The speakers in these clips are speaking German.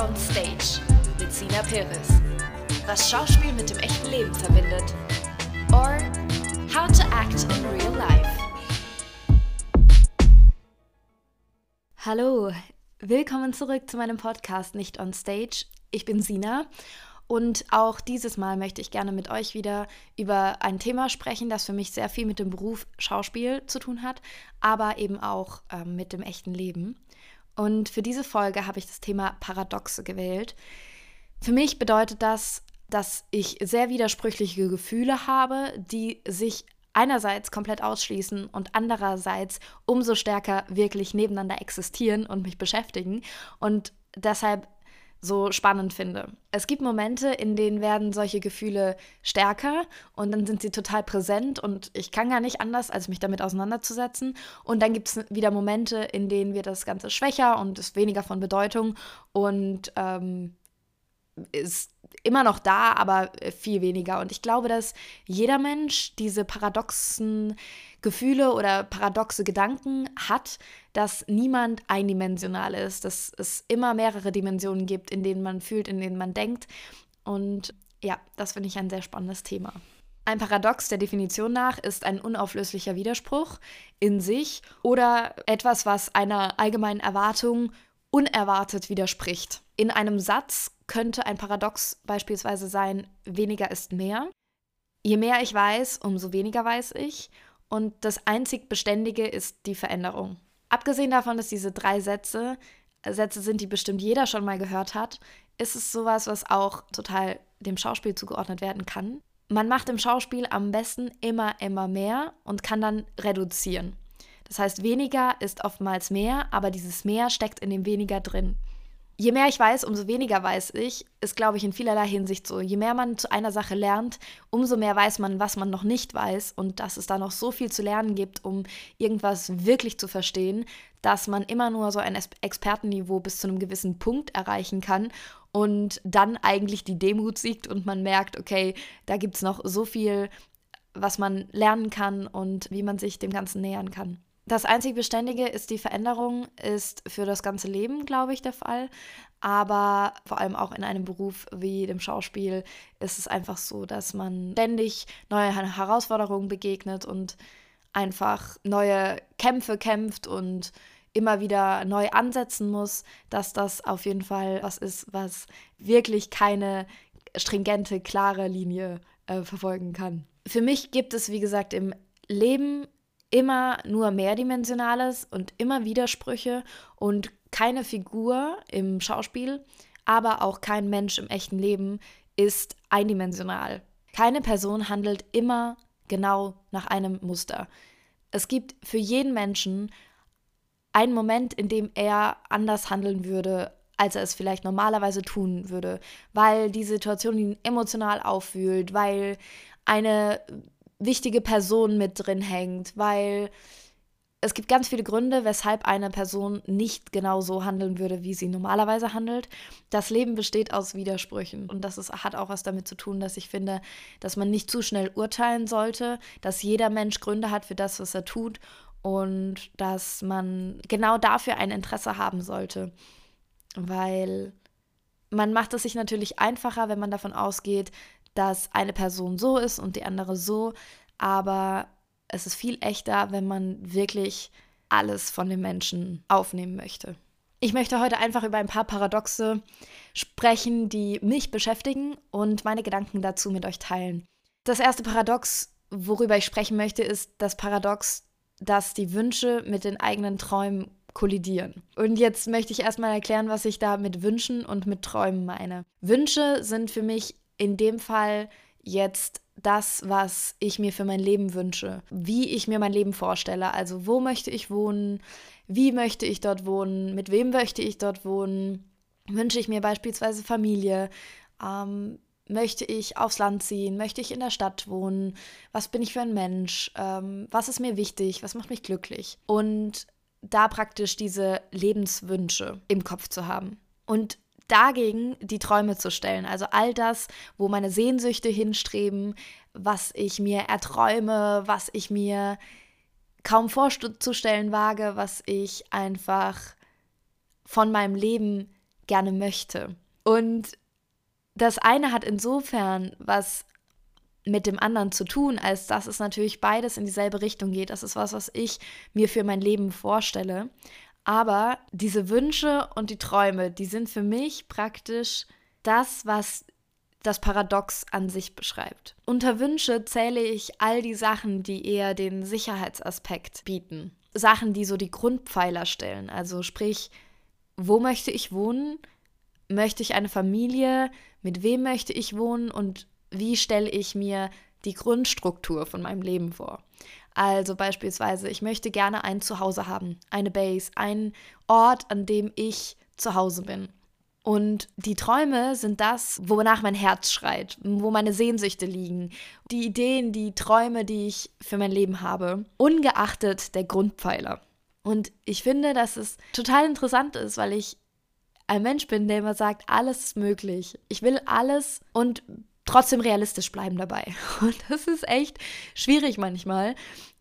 on Stage mit Sina Perez. Was Schauspiel mit dem echten Leben verbindet. Or How to Act in Real Life. Hallo, willkommen zurück zu meinem Podcast Nicht on Stage. Ich bin Sina und auch dieses Mal möchte ich gerne mit euch wieder über ein Thema sprechen, das für mich sehr viel mit dem Beruf Schauspiel zu tun hat, aber eben auch ähm, mit dem echten Leben. Und für diese Folge habe ich das Thema Paradoxe gewählt. Für mich bedeutet das, dass ich sehr widersprüchliche Gefühle habe, die sich einerseits komplett ausschließen und andererseits umso stärker wirklich nebeneinander existieren und mich beschäftigen. Und deshalb so spannend finde. Es gibt Momente, in denen werden solche Gefühle stärker und dann sind sie total präsent und ich kann gar nicht anders, als mich damit auseinanderzusetzen. Und dann gibt es wieder Momente, in denen wird das Ganze schwächer und ist weniger von Bedeutung und ähm, ist immer noch da, aber viel weniger. Und ich glaube, dass jeder Mensch diese paradoxen Gefühle oder paradoxe Gedanken hat, dass niemand eindimensional ist, dass es immer mehrere Dimensionen gibt, in denen man fühlt, in denen man denkt. Und ja, das finde ich ein sehr spannendes Thema. Ein Paradox der Definition nach ist ein unauflöslicher Widerspruch in sich oder etwas, was einer allgemeinen Erwartung unerwartet widerspricht. In einem Satz könnte ein Paradox beispielsweise sein, weniger ist mehr. Je mehr ich weiß, umso weniger weiß ich. Und das einzig Beständige ist die Veränderung. Abgesehen davon, dass diese drei Sätze Sätze sind, die bestimmt jeder schon mal gehört hat, ist es sowas, was auch total dem Schauspiel zugeordnet werden kann. Man macht im Schauspiel am besten immer, immer mehr und kann dann reduzieren. Das heißt, weniger ist oftmals mehr, aber dieses mehr steckt in dem weniger drin je mehr ich weiß, umso weniger weiß ich, ist, glaube ich, in vielerlei Hinsicht so. Je mehr man zu einer Sache lernt, umso mehr weiß man, was man noch nicht weiß und dass es da noch so viel zu lernen gibt, um irgendwas wirklich zu verstehen, dass man immer nur so ein Expertenniveau bis zu einem gewissen Punkt erreichen kann und dann eigentlich die Demut siegt und man merkt, okay, da gibt es noch so viel, was man lernen kann und wie man sich dem Ganzen nähern kann. Das einzig Beständige ist die Veränderung, ist für das ganze Leben, glaube ich, der Fall. Aber vor allem auch in einem Beruf wie dem Schauspiel ist es einfach so, dass man ständig neue Herausforderungen begegnet und einfach neue Kämpfe kämpft und immer wieder neu ansetzen muss, dass das auf jeden Fall was ist, was wirklich keine stringente, klare Linie äh, verfolgen kann. Für mich gibt es, wie gesagt, im Leben immer nur Mehrdimensionales und immer Widersprüche und keine Figur im Schauspiel, aber auch kein Mensch im echten Leben ist eindimensional. Keine Person handelt immer genau nach einem Muster. Es gibt für jeden Menschen einen Moment, in dem er anders handeln würde, als er es vielleicht normalerweise tun würde, weil die Situation ihn emotional auffühlt, weil eine wichtige Person mit drin hängt, weil es gibt ganz viele Gründe, weshalb eine Person nicht genau so handeln würde, wie sie normalerweise handelt. Das Leben besteht aus Widersprüchen und das ist, hat auch was damit zu tun, dass ich finde, dass man nicht zu schnell urteilen sollte, dass jeder Mensch Gründe hat für das, was er tut und dass man genau dafür ein Interesse haben sollte, weil man macht es sich natürlich einfacher, wenn man davon ausgeht, dass eine Person so ist und die andere so, aber es ist viel echter, wenn man wirklich alles von den Menschen aufnehmen möchte. Ich möchte heute einfach über ein paar Paradoxe sprechen, die mich beschäftigen und meine Gedanken dazu mit euch teilen. Das erste Paradox, worüber ich sprechen möchte, ist das Paradox, dass die Wünsche mit den eigenen Träumen kollidieren. Und jetzt möchte ich erstmal erklären, was ich da mit Wünschen und mit Träumen meine. Wünsche sind für mich in dem Fall jetzt das, was ich mir für mein Leben wünsche, wie ich mir mein Leben vorstelle. Also wo möchte ich wohnen, wie möchte ich dort wohnen, mit wem möchte ich dort wohnen, wünsche ich mir beispielsweise Familie, ähm, möchte ich aufs Land ziehen, möchte ich in der Stadt wohnen, was bin ich für ein Mensch, ähm, was ist mir wichtig, was macht mich glücklich. Und da praktisch diese Lebenswünsche im Kopf zu haben. Und dagegen die Träume zu stellen. Also all das, wo meine Sehnsüchte hinstreben, was ich mir erträume, was ich mir kaum vorzustellen wage, was ich einfach von meinem Leben gerne möchte. Und das eine hat insofern was mit dem anderen zu tun, als dass es natürlich beides in dieselbe Richtung geht. Das ist was, was ich mir für mein Leben vorstelle. Aber diese Wünsche und die Träume, die sind für mich praktisch das, was das Paradox an sich beschreibt. Unter Wünsche zähle ich all die Sachen, die eher den Sicherheitsaspekt bieten. Sachen, die so die Grundpfeiler stellen. Also sprich, wo möchte ich wohnen? Möchte ich eine Familie? Mit wem möchte ich wohnen? Und wie stelle ich mir die Grundstruktur von meinem Leben vor? Also beispielsweise, ich möchte gerne ein Zuhause haben, eine Base, einen Ort, an dem ich zu Hause bin. Und die Träume sind das, wonach mein Herz schreit, wo meine Sehnsüchte liegen, die Ideen, die Träume, die ich für mein Leben habe, ungeachtet der Grundpfeiler. Und ich finde, dass es total interessant ist, weil ich ein Mensch bin, der immer sagt, alles ist möglich. Ich will alles und trotzdem realistisch bleiben dabei. Und das ist echt schwierig manchmal.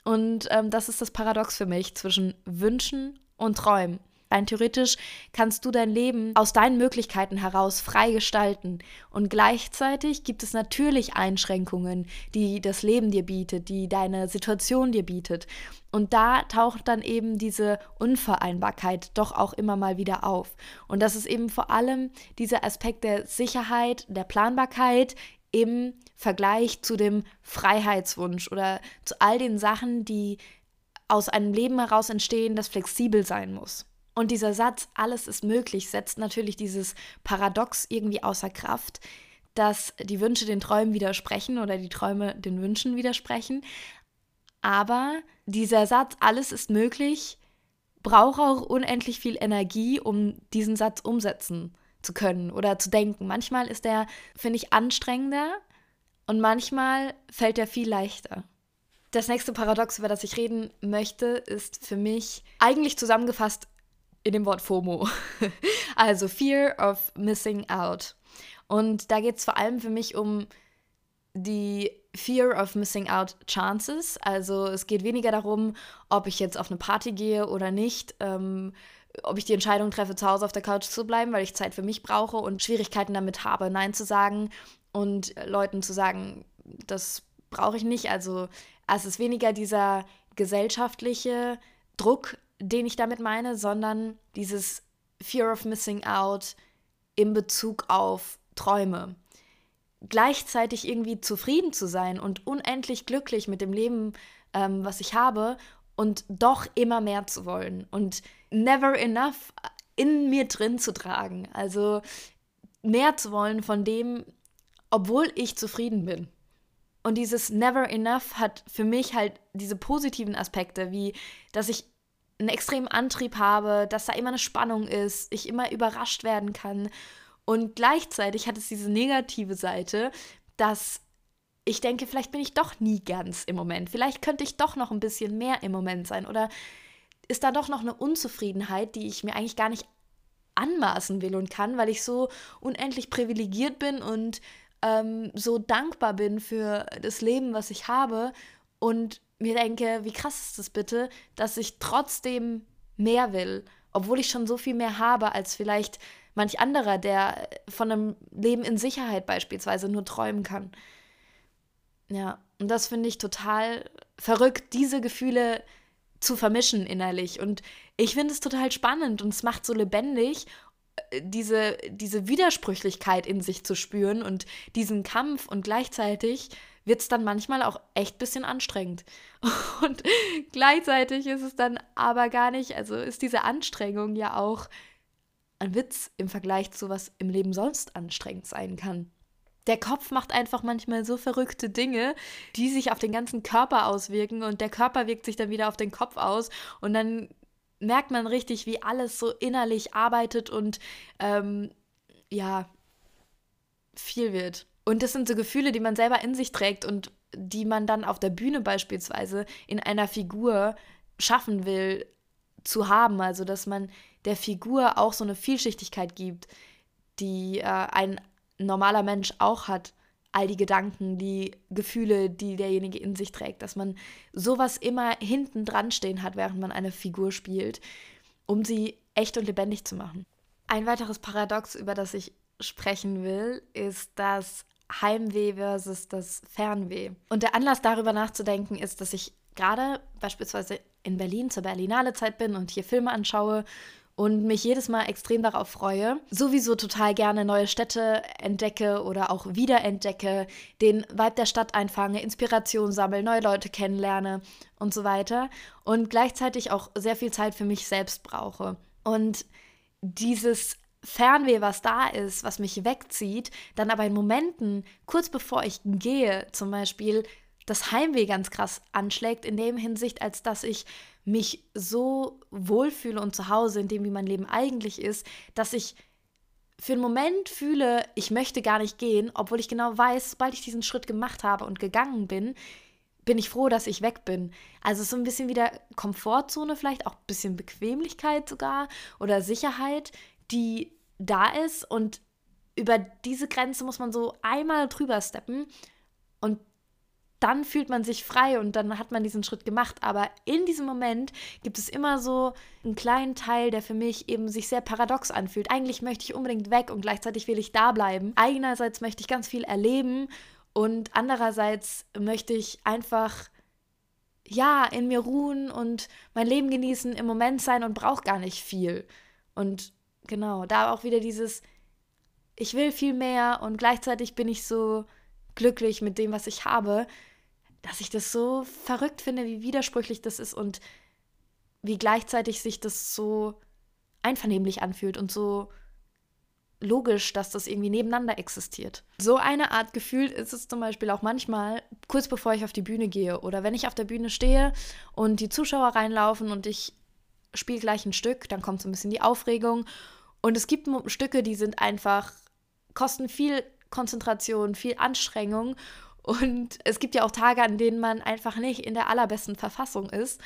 Und ähm, das ist das Paradox für mich zwischen Wünschen und Träumen. Rein theoretisch kannst du dein Leben aus deinen Möglichkeiten heraus frei gestalten. Und gleichzeitig gibt es natürlich Einschränkungen, die das Leben dir bietet, die deine Situation dir bietet. Und da taucht dann eben diese Unvereinbarkeit doch auch immer mal wieder auf. Und das ist eben vor allem dieser Aspekt der Sicherheit, der Planbarkeit im Vergleich zu dem Freiheitswunsch oder zu all den Sachen, die aus einem Leben heraus entstehen, das flexibel sein muss. Und dieser Satz, alles ist möglich, setzt natürlich dieses Paradox irgendwie außer Kraft, dass die Wünsche den Träumen widersprechen oder die Träume den Wünschen widersprechen. Aber dieser Satz, alles ist möglich, braucht auch unendlich viel Energie, um diesen Satz umsetzen zu können oder zu denken. Manchmal ist der, finde ich, anstrengender und manchmal fällt er viel leichter. Das nächste Paradox, über das ich reden möchte, ist für mich eigentlich zusammengefasst in dem Wort FOMO. also Fear of Missing Out. Und da geht es vor allem für mich um die Fear of Missing Out Chances. Also es geht weniger darum, ob ich jetzt auf eine Party gehe oder nicht. Ähm, ob ich die Entscheidung treffe, zu Hause auf der Couch zu bleiben, weil ich Zeit für mich brauche und Schwierigkeiten damit habe, Nein zu sagen und Leuten zu sagen, das brauche ich nicht. Also es ist weniger dieser gesellschaftliche Druck, den ich damit meine, sondern dieses Fear of Missing Out in Bezug auf Träume. Gleichzeitig irgendwie zufrieden zu sein und unendlich glücklich mit dem Leben, ähm, was ich habe und doch immer mehr zu wollen und never enough in mir drin zu tragen. Also mehr zu wollen von dem, obwohl ich zufrieden bin. Und dieses never enough hat für mich halt diese positiven Aspekte, wie dass ich einen extremen Antrieb habe, dass da immer eine Spannung ist, ich immer überrascht werden kann. Und gleichzeitig hat es diese negative Seite, dass ich denke, vielleicht bin ich doch nie ganz im Moment. Vielleicht könnte ich doch noch ein bisschen mehr im Moment sein. Oder ist da doch noch eine Unzufriedenheit, die ich mir eigentlich gar nicht anmaßen will und kann, weil ich so unendlich privilegiert bin und ähm, so dankbar bin für das Leben, was ich habe und mir denke, wie krass ist das bitte, dass ich trotzdem mehr will, obwohl ich schon so viel mehr habe als vielleicht manch anderer, der von einem Leben in Sicherheit beispielsweise nur träumen kann. Ja, und das finde ich total verrückt, diese Gefühle zu vermischen innerlich. Und ich finde es total spannend und es macht so lebendig, äh, diese, diese Widersprüchlichkeit in sich zu spüren und diesen Kampf und gleichzeitig wird es dann manchmal auch echt ein bisschen anstrengend. Und gleichzeitig ist es dann aber gar nicht, also ist diese Anstrengung ja auch ein Witz im Vergleich zu was im Leben sonst anstrengend sein kann der Kopf macht einfach manchmal so verrückte Dinge, die sich auf den ganzen Körper auswirken und der Körper wirkt sich dann wieder auf den Kopf aus und dann merkt man richtig, wie alles so innerlich arbeitet und ähm, ja, viel wird. Und das sind so Gefühle, die man selber in sich trägt und die man dann auf der Bühne beispielsweise in einer Figur schaffen will zu haben. Also, dass man der Figur auch so eine Vielschichtigkeit gibt, die äh, einen normaler Mensch auch hat, all die Gedanken, die Gefühle, die derjenige in sich trägt, dass man sowas immer hinten dran stehen hat, während man eine Figur spielt, um sie echt und lebendig zu machen. Ein weiteres Paradox, über das ich sprechen will, ist das Heimweh versus das Fernweh. Und der Anlass darüber nachzudenken ist, dass ich gerade beispielsweise in Berlin zur Berlinale Zeit bin und hier Filme anschaue und mich jedes Mal extrem darauf freue. Sowieso total gerne neue Städte entdecke oder auch wiederentdecke, den Vibe der Stadt einfange, Inspiration sammle, neue Leute kennenlerne und so weiter. Und gleichzeitig auch sehr viel Zeit für mich selbst brauche. Und dieses Fernweh, was da ist, was mich wegzieht, dann aber in Momenten, kurz bevor ich gehe, zum Beispiel das Heimweh ganz krass anschlägt, in dem Hinsicht, als dass ich mich so wohlfühle und zu Hause in dem, wie mein Leben eigentlich ist, dass ich für einen Moment fühle, ich möchte gar nicht gehen, obwohl ich genau weiß, sobald ich diesen Schritt gemacht habe und gegangen bin, bin ich froh, dass ich weg bin. Also so ein bisschen wieder Komfortzone, vielleicht auch ein bisschen Bequemlichkeit sogar oder Sicherheit, die da ist und über diese Grenze muss man so einmal drüber steppen und dann fühlt man sich frei und dann hat man diesen Schritt gemacht. Aber in diesem Moment gibt es immer so einen kleinen Teil, der für mich eben sich sehr paradox anfühlt. Eigentlich möchte ich unbedingt weg und gleichzeitig will ich da bleiben. Einerseits möchte ich ganz viel erleben und andererseits möchte ich einfach ja in mir ruhen und mein Leben genießen, im Moment sein und brauche gar nicht viel. Und genau, da auch wieder dieses ich will viel mehr und gleichzeitig bin ich so glücklich mit dem, was ich habe dass ich das so verrückt finde, wie widersprüchlich das ist und wie gleichzeitig sich das so einvernehmlich anfühlt und so logisch, dass das irgendwie nebeneinander existiert. So eine Art Gefühl ist es zum Beispiel auch manchmal, kurz bevor ich auf die Bühne gehe oder wenn ich auf der Bühne stehe und die Zuschauer reinlaufen und ich spiele gleich ein Stück, dann kommt so ein bisschen die Aufregung und es gibt Stücke, die sind einfach, kosten viel Konzentration, viel Anstrengung und es gibt ja auch Tage, an denen man einfach nicht in der allerbesten Verfassung ist.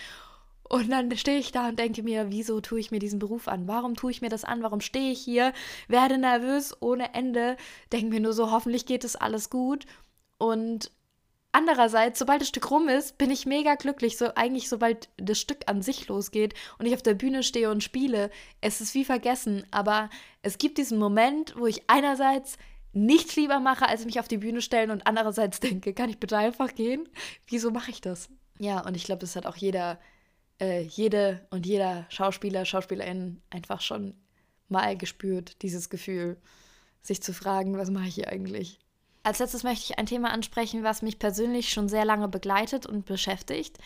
Und dann stehe ich da und denke mir, wieso tue ich mir diesen Beruf an? Warum tue ich mir das an? Warum stehe ich hier? Werde nervös ohne Ende. Denke mir nur so, hoffentlich geht es alles gut. Und andererseits, sobald das Stück rum ist, bin ich mega glücklich. So eigentlich, sobald das Stück an sich losgeht und ich auf der Bühne stehe und spiele, es ist wie vergessen. Aber es gibt diesen Moment, wo ich einerseits nichts lieber mache, als mich auf die Bühne stellen und andererseits denke, kann ich bitte einfach gehen? Wieso mache ich das? Ja, und ich glaube, das hat auch jeder, äh, jede und jeder Schauspieler, Schauspielerin einfach schon mal gespürt, dieses Gefühl, sich zu fragen, was mache ich hier eigentlich? Als letztes möchte ich ein Thema ansprechen, was mich persönlich schon sehr lange begleitet und beschäftigt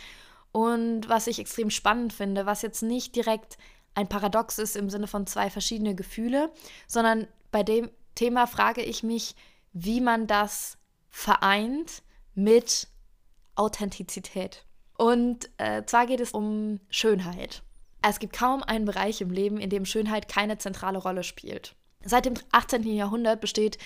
und was ich extrem spannend finde, was jetzt nicht direkt ein Paradox ist im Sinne von zwei verschiedene Gefühle, sondern bei dem Thema frage ich mich, wie man das vereint mit Authentizität. Und äh, zwar geht es um Schönheit. Es gibt kaum einen Bereich im Leben, in dem Schönheit keine zentrale Rolle spielt. Seit dem 18. Jahrhundert besteht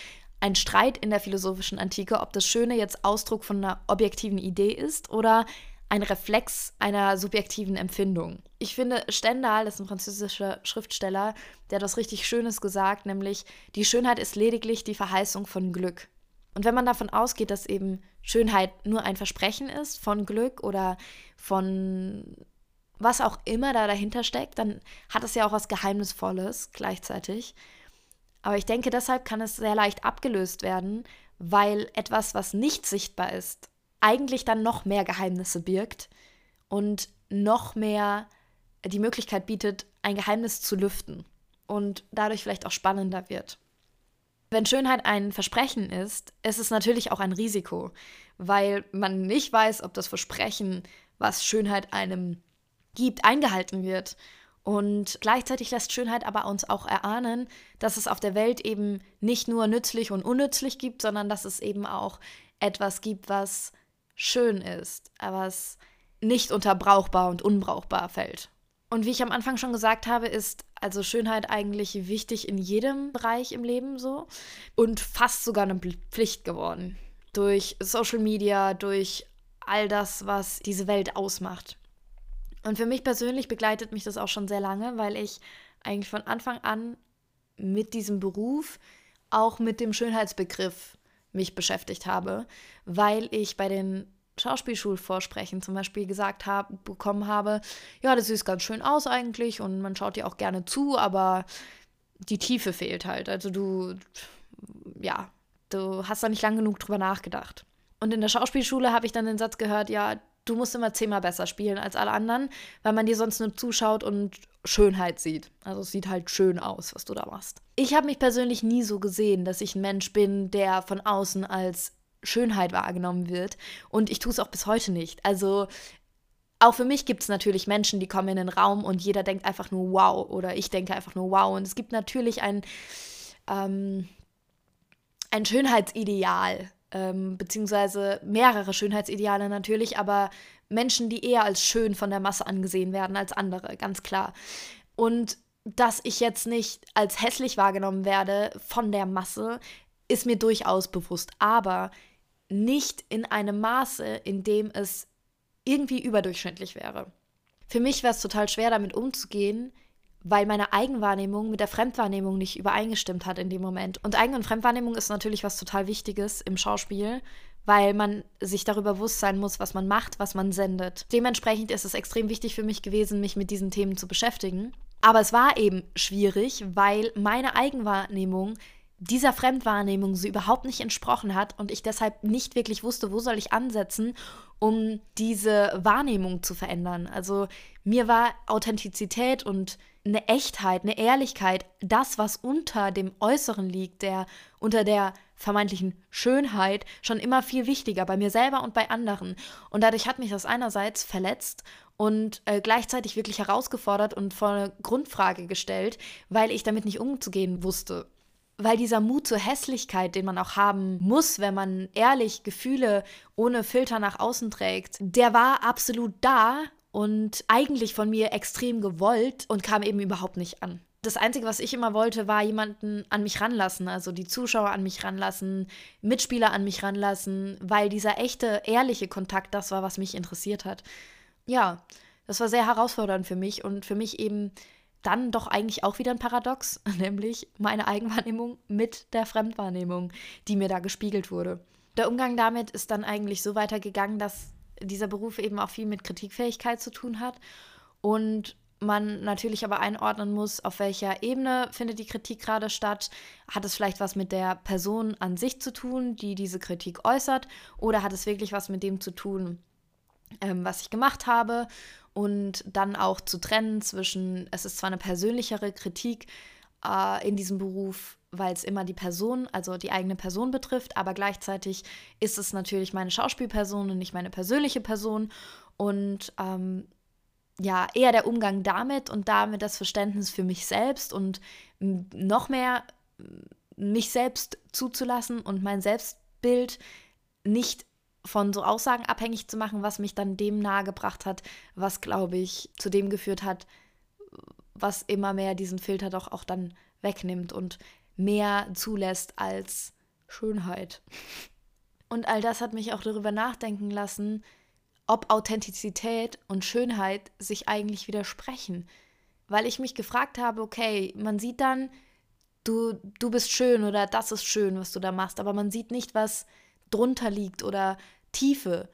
ein Streit in der philosophischen Antike, ob das Schöne jetzt Ausdruck von einer objektiven Idee ist oder ein Reflex einer subjektiven Empfindung. Ich finde, Stendhal, ist ein französischer Schriftsteller, der hat was richtig Schönes gesagt, nämlich die Schönheit ist lediglich die Verheißung von Glück. Und wenn man davon ausgeht, dass eben Schönheit nur ein Versprechen ist von Glück oder von was auch immer da dahinter steckt, dann hat es ja auch was Geheimnisvolles gleichzeitig. Aber ich denke, deshalb kann es sehr leicht abgelöst werden, weil etwas, was nicht sichtbar ist, eigentlich dann noch mehr Geheimnisse birgt und noch mehr die Möglichkeit bietet, ein Geheimnis zu lüften und dadurch vielleicht auch spannender wird. Wenn Schönheit ein Versprechen ist, ist es natürlich auch ein Risiko, weil man nicht weiß, ob das Versprechen, was Schönheit einem gibt, eingehalten wird. Und gleichzeitig lässt Schönheit aber uns auch erahnen, dass es auf der Welt eben nicht nur nützlich und unnützlich gibt, sondern dass es eben auch etwas gibt, was schön ist, aber es nicht unter brauchbar und unbrauchbar fällt. Und wie ich am Anfang schon gesagt habe, ist also Schönheit eigentlich wichtig in jedem Bereich im Leben so und fast sogar eine Pflicht geworden. Durch Social Media, durch all das, was diese Welt ausmacht. Und für mich persönlich begleitet mich das auch schon sehr lange, weil ich eigentlich von Anfang an mit diesem Beruf auch mit dem Schönheitsbegriff mich beschäftigt habe, weil ich bei den Schauspielschulvorsprechen zum Beispiel gesagt habe, bekommen habe, ja, das sieht ganz schön aus eigentlich und man schaut dir auch gerne zu, aber die Tiefe fehlt halt. Also du, ja, du hast da nicht lang genug drüber nachgedacht. Und in der Schauspielschule habe ich dann den Satz gehört, ja, du musst immer zehnmal besser spielen als alle anderen, weil man dir sonst nur zuschaut und Schönheit sieht. Also es sieht halt schön aus, was du da machst. Ich habe mich persönlich nie so gesehen, dass ich ein Mensch bin, der von außen als Schönheit wahrgenommen wird. Und ich tue es auch bis heute nicht. Also auch für mich gibt es natürlich Menschen, die kommen in den Raum und jeder denkt einfach nur wow oder ich denke einfach nur wow. Und es gibt natürlich ein, ähm, ein Schönheitsideal, ähm, beziehungsweise mehrere Schönheitsideale natürlich, aber Menschen, die eher als schön von der Masse angesehen werden als andere, ganz klar. Und dass ich jetzt nicht als hässlich wahrgenommen werde von der Masse, ist mir durchaus bewusst, aber nicht in einem Maße, in dem es irgendwie überdurchschnittlich wäre. Für mich wäre es total schwer, damit umzugehen, weil meine Eigenwahrnehmung mit der Fremdwahrnehmung nicht übereingestimmt hat in dem Moment. Und Eigen- und Fremdwahrnehmung ist natürlich was total Wichtiges im Schauspiel, weil man sich darüber bewusst sein muss, was man macht, was man sendet. Dementsprechend ist es extrem wichtig für mich gewesen, mich mit diesen Themen zu beschäftigen. Aber es war eben schwierig, weil meine Eigenwahrnehmung dieser Fremdwahrnehmung so überhaupt nicht entsprochen hat und ich deshalb nicht wirklich wusste, wo soll ich ansetzen, um diese Wahrnehmung zu verändern. Also mir war Authentizität und eine Echtheit, eine Ehrlichkeit, das, was unter dem Äußeren liegt, der unter der vermeintlichen Schönheit, schon immer viel wichtiger bei mir selber und bei anderen. Und dadurch hat mich das einerseits verletzt und äh, gleichzeitig wirklich herausgefordert und vor eine Grundfrage gestellt, weil ich damit nicht umzugehen wusste weil dieser Mut zur Hässlichkeit, den man auch haben muss, wenn man ehrlich Gefühle ohne Filter nach außen trägt, der war absolut da und eigentlich von mir extrem gewollt und kam eben überhaupt nicht an. Das Einzige, was ich immer wollte, war jemanden an mich ranlassen, also die Zuschauer an mich ranlassen, Mitspieler an mich ranlassen, weil dieser echte, ehrliche Kontakt das war, was mich interessiert hat. Ja, das war sehr herausfordernd für mich und für mich eben dann doch eigentlich auch wieder ein Paradox, nämlich meine Eigenwahrnehmung mit der Fremdwahrnehmung, die mir da gespiegelt wurde. Der Umgang damit ist dann eigentlich so weitergegangen, dass dieser Beruf eben auch viel mit Kritikfähigkeit zu tun hat und man natürlich aber einordnen muss, auf welcher Ebene findet die Kritik gerade statt. Hat es vielleicht was mit der Person an sich zu tun, die diese Kritik äußert, oder hat es wirklich was mit dem zu tun, ähm, was ich gemacht habe? und dann auch zu trennen zwischen, es ist zwar eine persönlichere Kritik äh, in diesem Beruf, weil es immer die Person, also die eigene Person betrifft, aber gleichzeitig ist es natürlich meine Schauspielperson und nicht meine persönliche Person. Und ähm, ja, eher der Umgang damit und damit das Verständnis für mich selbst und noch mehr mich selbst zuzulassen und mein Selbstbild nicht von so Aussagen abhängig zu machen, was mich dann dem nahegebracht hat, was, glaube ich, zu dem geführt hat, was immer mehr diesen Filter doch auch dann wegnimmt. Und mehr zulässt als Schönheit. Und all das hat mich auch darüber nachdenken lassen, ob Authentizität und Schönheit sich eigentlich widersprechen. Weil ich mich gefragt habe, okay, man sieht dann, du, du bist schön oder das ist schön, was du da machst, aber man sieht nicht, was drunter liegt oder Tiefe.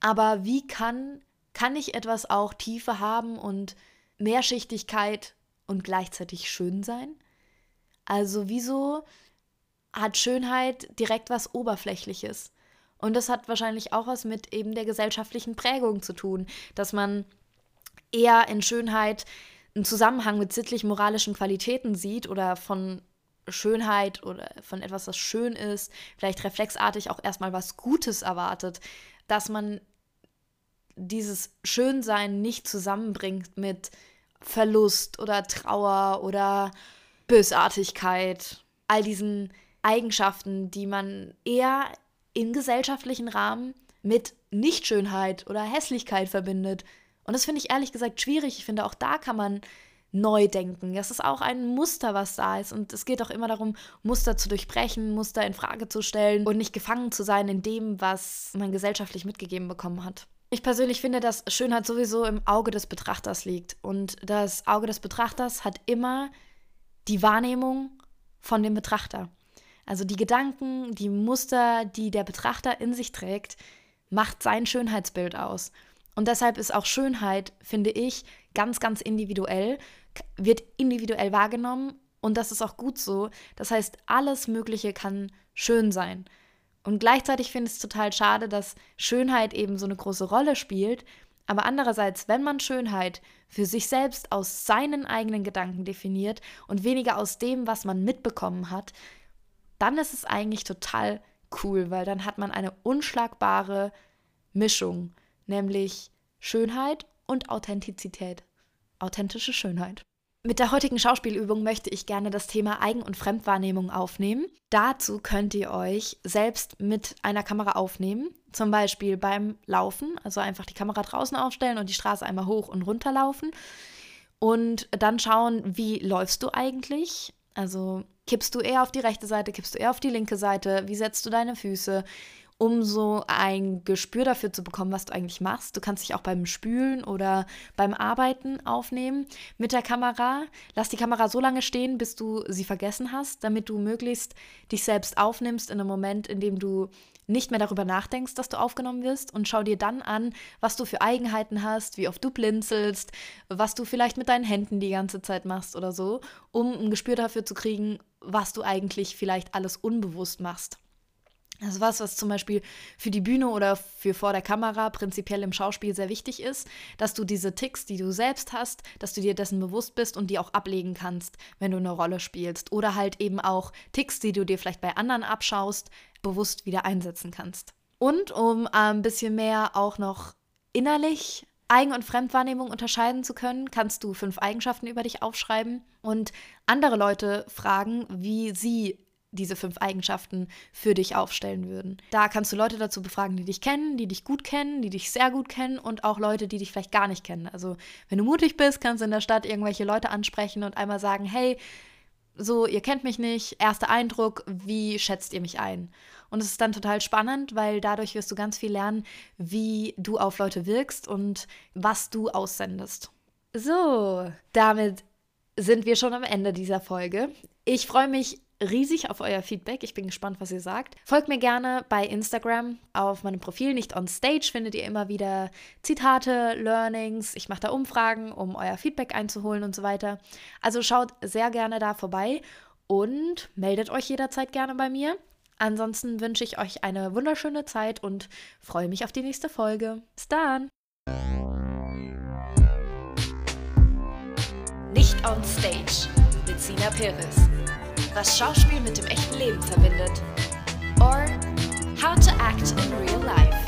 Aber wie kann, kann ich etwas auch Tiefe haben und Mehrschichtigkeit und gleichzeitig schön sein? Also wieso hat Schönheit direkt was Oberflächliches? Und das hat wahrscheinlich auch was mit eben der gesellschaftlichen Prägung zu tun, dass man eher in Schönheit einen Zusammenhang mit sittlich-moralischen Qualitäten sieht oder von Schönheit oder von etwas, das schön ist, vielleicht reflexartig auch erstmal was Gutes erwartet, dass man dieses Schönsein nicht zusammenbringt mit Verlust oder Trauer oder Bösartigkeit, all diesen Eigenschaften, die man eher im gesellschaftlichen Rahmen mit Nichtschönheit oder Hässlichkeit verbindet. Und das finde ich ehrlich gesagt schwierig. Ich finde, auch da kann man neu denken. Das ist auch ein Muster, was da ist. Und es geht auch immer darum, Muster zu durchbrechen, Muster in Frage zu stellen und nicht gefangen zu sein in dem, was man gesellschaftlich mitgegeben bekommen hat. Ich persönlich finde, dass Schönheit sowieso im Auge des Betrachters liegt. Und das Auge des Betrachters hat immer die Wahrnehmung von dem Betrachter. Also die Gedanken, die Muster, die der Betrachter in sich trägt, macht sein Schönheitsbild aus. Und deshalb ist auch Schönheit, finde ich, ganz, ganz individuell, wird individuell wahrgenommen Und das ist auch gut so. Das heißt, alles Mögliche kann schön sein. Und gleichzeitig finde ich es total schade, dass Schönheit eben so eine große Rolle spielt. Aber andererseits, wenn man Schönheit für sich selbst aus seinen eigenen Gedanken definiert und weniger aus dem, was man mitbekommen hat, dann ist es eigentlich total cool, weil dann hat man eine unschlagbare Mischung, nämlich Schönheit und Authentizität. Authentische Schönheit. Mit der heutigen Schauspielübung möchte ich gerne das Thema Eigen- und Fremdwahrnehmung aufnehmen. Dazu könnt ihr euch selbst mit einer Kamera aufnehmen, zum Beispiel beim Laufen, also einfach die Kamera draußen aufstellen und die Straße einmal hoch und runter laufen und dann schauen, wie läufst du eigentlich? Also kippst du eher auf die rechte Seite, kippst du eher auf die linke Seite, wie setzt du deine Füße? Um so ein Gespür dafür zu bekommen, was du eigentlich machst. Du kannst dich auch beim Spülen oder beim Arbeiten aufnehmen mit der Kamera. Lass die Kamera so lange stehen, bis du sie vergessen hast, damit du möglichst dich selbst aufnimmst in einem Moment, in dem du nicht mehr darüber nachdenkst, dass du aufgenommen wirst und schau dir dann an, was du für Eigenheiten hast, wie oft du blinzelst, was du vielleicht mit deinen Händen die ganze Zeit machst oder so, um ein Gespür dafür zu kriegen, was du eigentlich vielleicht alles unbewusst machst. Das ist was, was zum Beispiel für die Bühne oder für vor der Kamera prinzipiell im Schauspiel sehr wichtig ist, dass du diese Ticks, die du selbst hast, dass du dir dessen bewusst bist und die auch ablegen kannst, wenn du eine Rolle spielst. Oder halt eben auch Ticks, die du dir vielleicht bei anderen abschaust, bewusst wieder einsetzen kannst. Und um ein bisschen mehr auch noch innerlich Eigen- und Fremdwahrnehmung unterscheiden zu können, kannst du fünf Eigenschaften über dich aufschreiben und andere Leute fragen, wie sie diese fünf Eigenschaften für dich aufstellen würden. Da kannst du Leute dazu befragen, die dich kennen, die dich gut kennen, die dich sehr gut kennen und auch Leute, die dich vielleicht gar nicht kennen. Also wenn du mutig bist, kannst du in der Stadt irgendwelche Leute ansprechen und einmal sagen, hey, so, ihr kennt mich nicht, erster Eindruck, wie schätzt ihr mich ein? Und es ist dann total spannend, weil dadurch wirst du ganz viel lernen, wie du auf Leute wirkst und was du aussendest. So, damit sind wir schon am Ende dieser Folge. Ich freue mich riesig auf euer Feedback. Ich bin gespannt, was ihr sagt. Folgt mir gerne bei Instagram auf meinem Profil. Nicht on stage findet ihr immer wieder Zitate, Learnings. Ich mache da Umfragen, um euer Feedback einzuholen und so weiter. Also schaut sehr gerne da vorbei und meldet euch jederzeit gerne bei mir. Ansonsten wünsche ich euch eine wunderschöne Zeit und freue mich auf die nächste Folge. Bis dann! Nicht on stage mit Sina Perez was Schauspiel mit dem echten Leben verbindet. Or How to Act in Real Life.